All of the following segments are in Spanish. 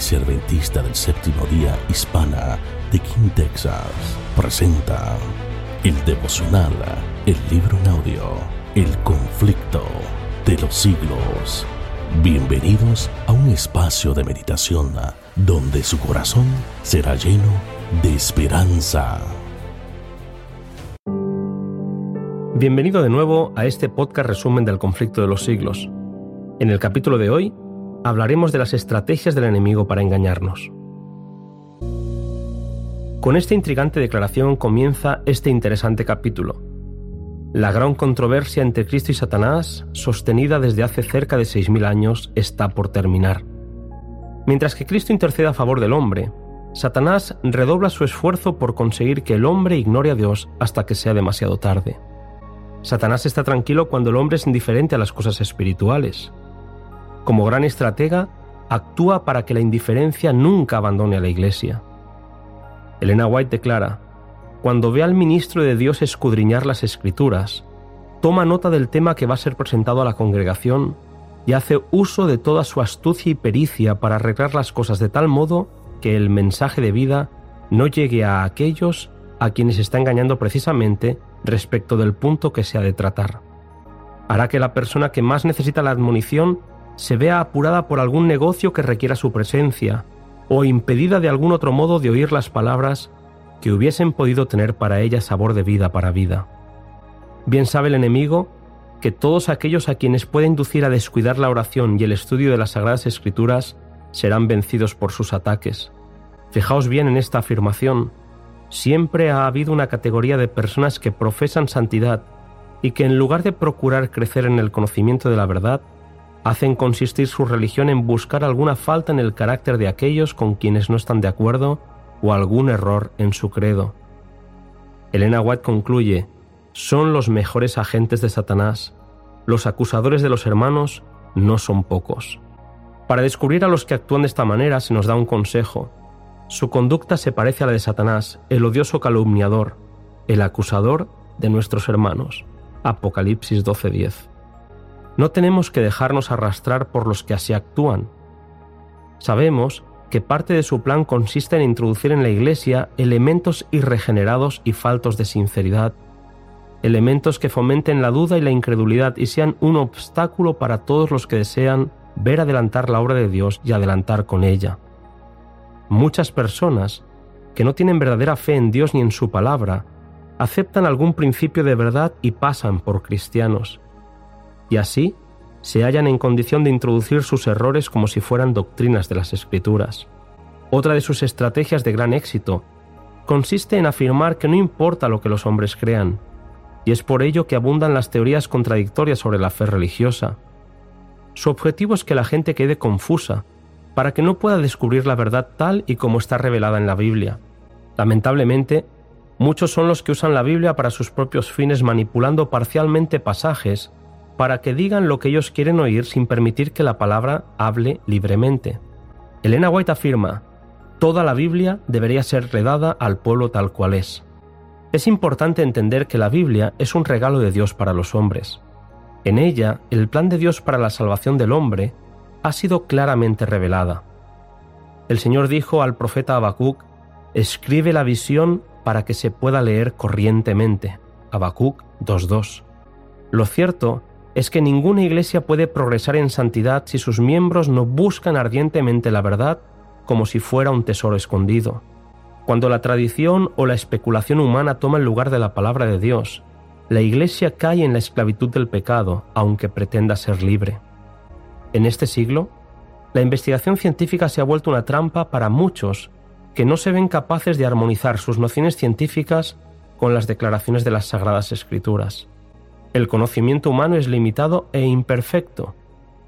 Iglesia del Séptimo Día Hispana de King, Texas, presenta el devocional, el libro en audio, El conflicto de los siglos. Bienvenidos a un espacio de meditación donde su corazón será lleno de esperanza. Bienvenido de nuevo a este podcast resumen del conflicto de los siglos. En el capítulo de hoy hablaremos de las estrategias del enemigo para engañarnos. Con esta intrigante declaración comienza este interesante capítulo. La gran controversia entre Cristo y Satanás, sostenida desde hace cerca de 6.000 años, está por terminar. Mientras que Cristo intercede a favor del hombre, Satanás redobla su esfuerzo por conseguir que el hombre ignore a Dios hasta que sea demasiado tarde. Satanás está tranquilo cuando el hombre es indiferente a las cosas espirituales, como gran estratega, actúa para que la indiferencia nunca abandone a la Iglesia. Elena White declara, cuando ve al ministro de Dios escudriñar las escrituras, toma nota del tema que va a ser presentado a la congregación y hace uso de toda su astucia y pericia para arreglar las cosas de tal modo que el mensaje de vida no llegue a aquellos a quienes está engañando precisamente respecto del punto que se ha de tratar. Hará que la persona que más necesita la admonición se vea apurada por algún negocio que requiera su presencia, o impedida de algún otro modo de oír las palabras que hubiesen podido tener para ella sabor de vida para vida. Bien sabe el enemigo que todos aquellos a quienes puede inducir a descuidar la oración y el estudio de las Sagradas Escrituras serán vencidos por sus ataques. Fijaos bien en esta afirmación. Siempre ha habido una categoría de personas que profesan santidad y que en lugar de procurar crecer en el conocimiento de la verdad, hacen consistir su religión en buscar alguna falta en el carácter de aquellos con quienes no están de acuerdo o algún error en su credo. Elena White concluye, son los mejores agentes de Satanás. Los acusadores de los hermanos no son pocos. Para descubrir a los que actúan de esta manera se nos da un consejo. Su conducta se parece a la de Satanás, el odioso calumniador, el acusador de nuestros hermanos. Apocalipsis 12:10. No tenemos que dejarnos arrastrar por los que así actúan. Sabemos que parte de su plan consiste en introducir en la Iglesia elementos irregenerados y faltos de sinceridad, elementos que fomenten la duda y la incredulidad y sean un obstáculo para todos los que desean ver adelantar la obra de Dios y adelantar con ella. Muchas personas que no tienen verdadera fe en Dios ni en su palabra, aceptan algún principio de verdad y pasan por cristianos y así se hallan en condición de introducir sus errores como si fueran doctrinas de las escrituras. Otra de sus estrategias de gran éxito consiste en afirmar que no importa lo que los hombres crean, y es por ello que abundan las teorías contradictorias sobre la fe religiosa. Su objetivo es que la gente quede confusa, para que no pueda descubrir la verdad tal y como está revelada en la Biblia. Lamentablemente, muchos son los que usan la Biblia para sus propios fines manipulando parcialmente pasajes para que digan lo que ellos quieren oír sin permitir que la palabra hable libremente. Elena White afirma, toda la Biblia debería ser redada al pueblo tal cual es. Es importante entender que la Biblia es un regalo de Dios para los hombres. En ella, el plan de Dios para la salvación del hombre ha sido claramente revelada. El Señor dijo al profeta Habacuc, escribe la visión para que se pueda leer corrientemente. Habacuc 2.2. Lo cierto es que ninguna iglesia puede progresar en santidad si sus miembros no buscan ardientemente la verdad como si fuera un tesoro escondido. Cuando la tradición o la especulación humana toma el lugar de la palabra de Dios, la iglesia cae en la esclavitud del pecado, aunque pretenda ser libre. En este siglo, la investigación científica se ha vuelto una trampa para muchos que no se ven capaces de armonizar sus nociones científicas con las declaraciones de las Sagradas Escrituras. El conocimiento humano es limitado e imperfecto,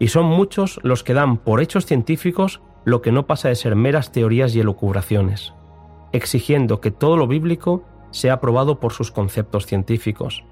y son muchos los que dan por hechos científicos lo que no pasa de ser meras teorías y elucubraciones, exigiendo que todo lo bíblico sea aprobado por sus conceptos científicos.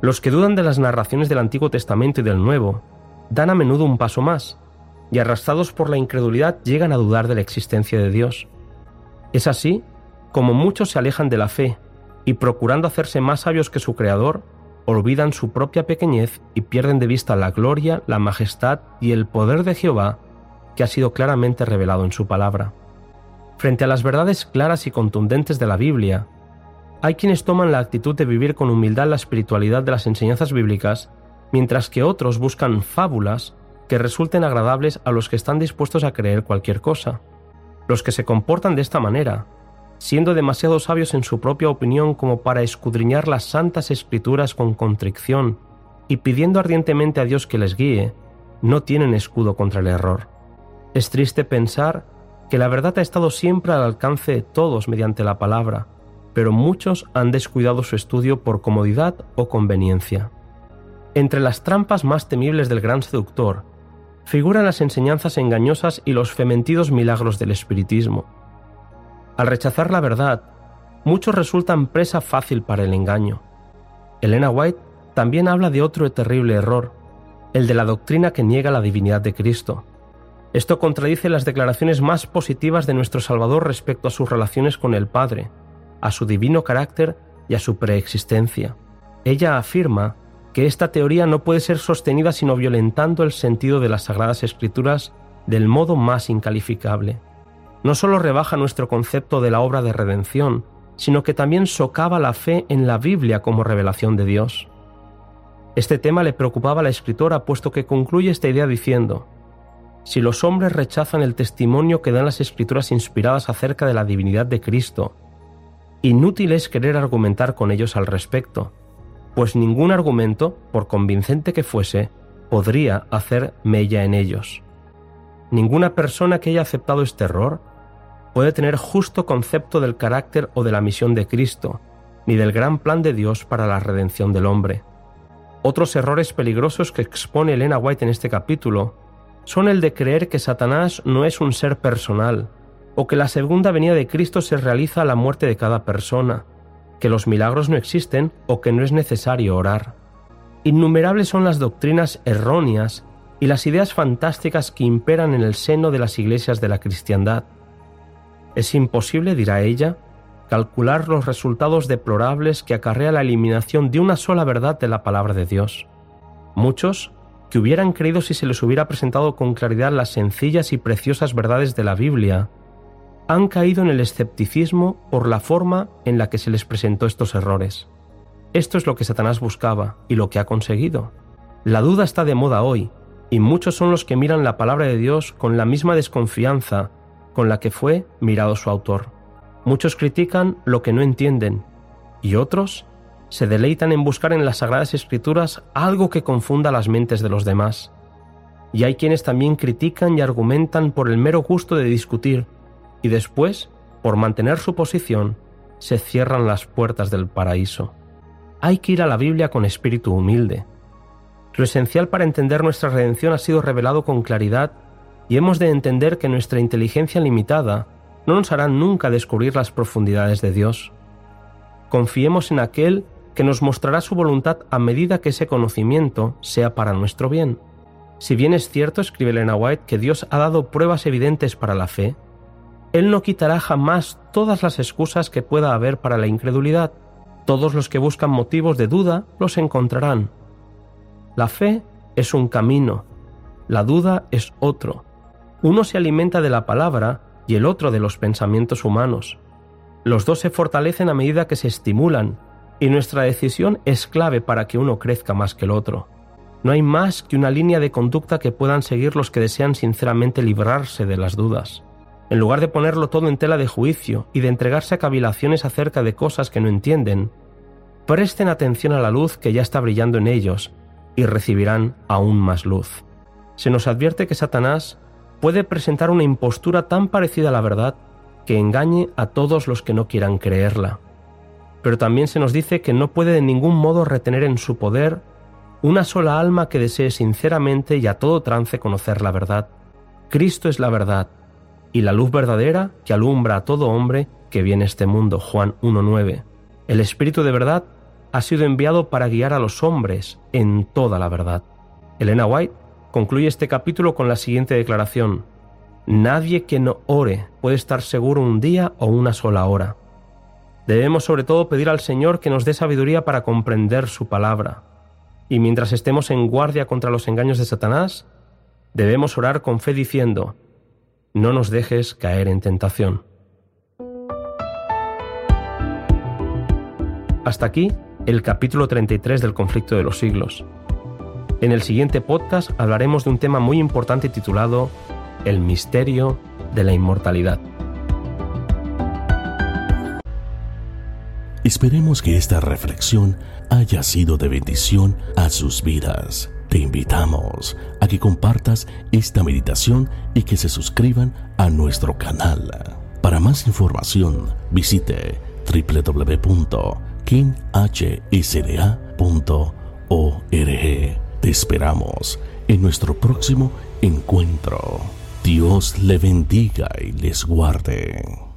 Los que dudan de las narraciones del Antiguo Testamento y del Nuevo dan a menudo un paso más, y arrastrados por la incredulidad llegan a dudar de la existencia de Dios. Es así como muchos se alejan de la fe y procurando hacerse más sabios que su Creador, olvidan su propia pequeñez y pierden de vista la gloria, la majestad y el poder de Jehová que ha sido claramente revelado en su palabra. Frente a las verdades claras y contundentes de la Biblia, hay quienes toman la actitud de vivir con humildad la espiritualidad de las enseñanzas bíblicas, mientras que otros buscan fábulas que resulten agradables a los que están dispuestos a creer cualquier cosa. Los que se comportan de esta manera, siendo demasiado sabios en su propia opinión como para escudriñar las santas escrituras con contrición y pidiendo ardientemente a Dios que les guíe, no tienen escudo contra el error. Es triste pensar que la verdad ha estado siempre al alcance de todos mediante la palabra, pero muchos han descuidado su estudio por comodidad o conveniencia. Entre las trampas más temibles del gran seductor figuran las enseñanzas engañosas y los fementidos milagros del espiritismo. Al rechazar la verdad, muchos resultan presa fácil para el engaño. Elena White también habla de otro terrible error, el de la doctrina que niega la divinidad de Cristo. Esto contradice las declaraciones más positivas de nuestro Salvador respecto a sus relaciones con el Padre, a su divino carácter y a su preexistencia. Ella afirma que esta teoría no puede ser sostenida sino violentando el sentido de las Sagradas Escrituras del modo más incalificable. No solo rebaja nuestro concepto de la obra de redención, sino que también socava la fe en la Biblia como revelación de Dios. Este tema le preocupaba a la escritora puesto que concluye esta idea diciendo, si los hombres rechazan el testimonio que dan las escrituras inspiradas acerca de la divinidad de Cristo, inútil es querer argumentar con ellos al respecto, pues ningún argumento, por convincente que fuese, podría hacer mella en ellos. Ninguna persona que haya aceptado este error puede tener justo concepto del carácter o de la misión de Cristo, ni del gran plan de Dios para la redención del hombre. Otros errores peligrosos que expone Elena White en este capítulo son el de creer que Satanás no es un ser personal, o que la segunda venida de Cristo se realiza a la muerte de cada persona, que los milagros no existen o que no es necesario orar. Innumerables son las doctrinas erróneas y las ideas fantásticas que imperan en el seno de las iglesias de la cristiandad. Es imposible, dirá ella, calcular los resultados deplorables que acarrea la eliminación de una sola verdad de la palabra de Dios. Muchos, que hubieran creído si se les hubiera presentado con claridad las sencillas y preciosas verdades de la Biblia, han caído en el escepticismo por la forma en la que se les presentó estos errores. Esto es lo que Satanás buscaba y lo que ha conseguido. La duda está de moda hoy, y muchos son los que miran la palabra de Dios con la misma desconfianza con la que fue mirado su autor. Muchos critican lo que no entienden, y otros se deleitan en buscar en las Sagradas Escrituras algo que confunda las mentes de los demás. Y hay quienes también critican y argumentan por el mero gusto de discutir, y después, por mantener su posición, se cierran las puertas del paraíso. Hay que ir a la Biblia con espíritu humilde. Lo esencial para entender nuestra redención ha sido revelado con claridad y hemos de entender que nuestra inteligencia limitada no nos hará nunca descubrir las profundidades de Dios. Confiemos en aquel que nos mostrará su voluntad a medida que ese conocimiento sea para nuestro bien. Si bien es cierto, escribe Elena White, que Dios ha dado pruebas evidentes para la fe, él no quitará jamás todas las excusas que pueda haber para la incredulidad. Todos los que buscan motivos de duda los encontrarán. La fe es un camino, la duda es otro. Uno se alimenta de la palabra y el otro de los pensamientos humanos. Los dos se fortalecen a medida que se estimulan, y nuestra decisión es clave para que uno crezca más que el otro. No hay más que una línea de conducta que puedan seguir los que desean sinceramente librarse de las dudas. En lugar de ponerlo todo en tela de juicio y de entregarse a cavilaciones acerca de cosas que no entienden, presten atención a la luz que ya está brillando en ellos y recibirán aún más luz. Se nos advierte que Satanás puede presentar una impostura tan parecida a la verdad que engañe a todos los que no quieran creerla. Pero también se nos dice que no puede de ningún modo retener en su poder una sola alma que desee sinceramente y a todo trance conocer la verdad. Cristo es la verdad, y la luz verdadera que alumbra a todo hombre que viene este mundo. Juan 1.9. El Espíritu de verdad ha sido enviado para guiar a los hombres en toda la verdad. Elena White concluye este capítulo con la siguiente declaración. Nadie que no ore puede estar seguro un día o una sola hora. Debemos sobre todo pedir al Señor que nos dé sabiduría para comprender su palabra. Y mientras estemos en guardia contra los engaños de Satanás, Debemos orar con fe diciendo, no nos dejes caer en tentación. Hasta aquí el capítulo 33 del conflicto de los siglos. En el siguiente podcast hablaremos de un tema muy importante titulado El misterio de la inmortalidad. Esperemos que esta reflexión haya sido de bendición a sus vidas. Te invitamos a que compartas esta meditación y que se suscriban a nuestro canal. Para más información, visite www.kinhsda.org. Te esperamos en nuestro próximo encuentro. Dios le bendiga y les guarde.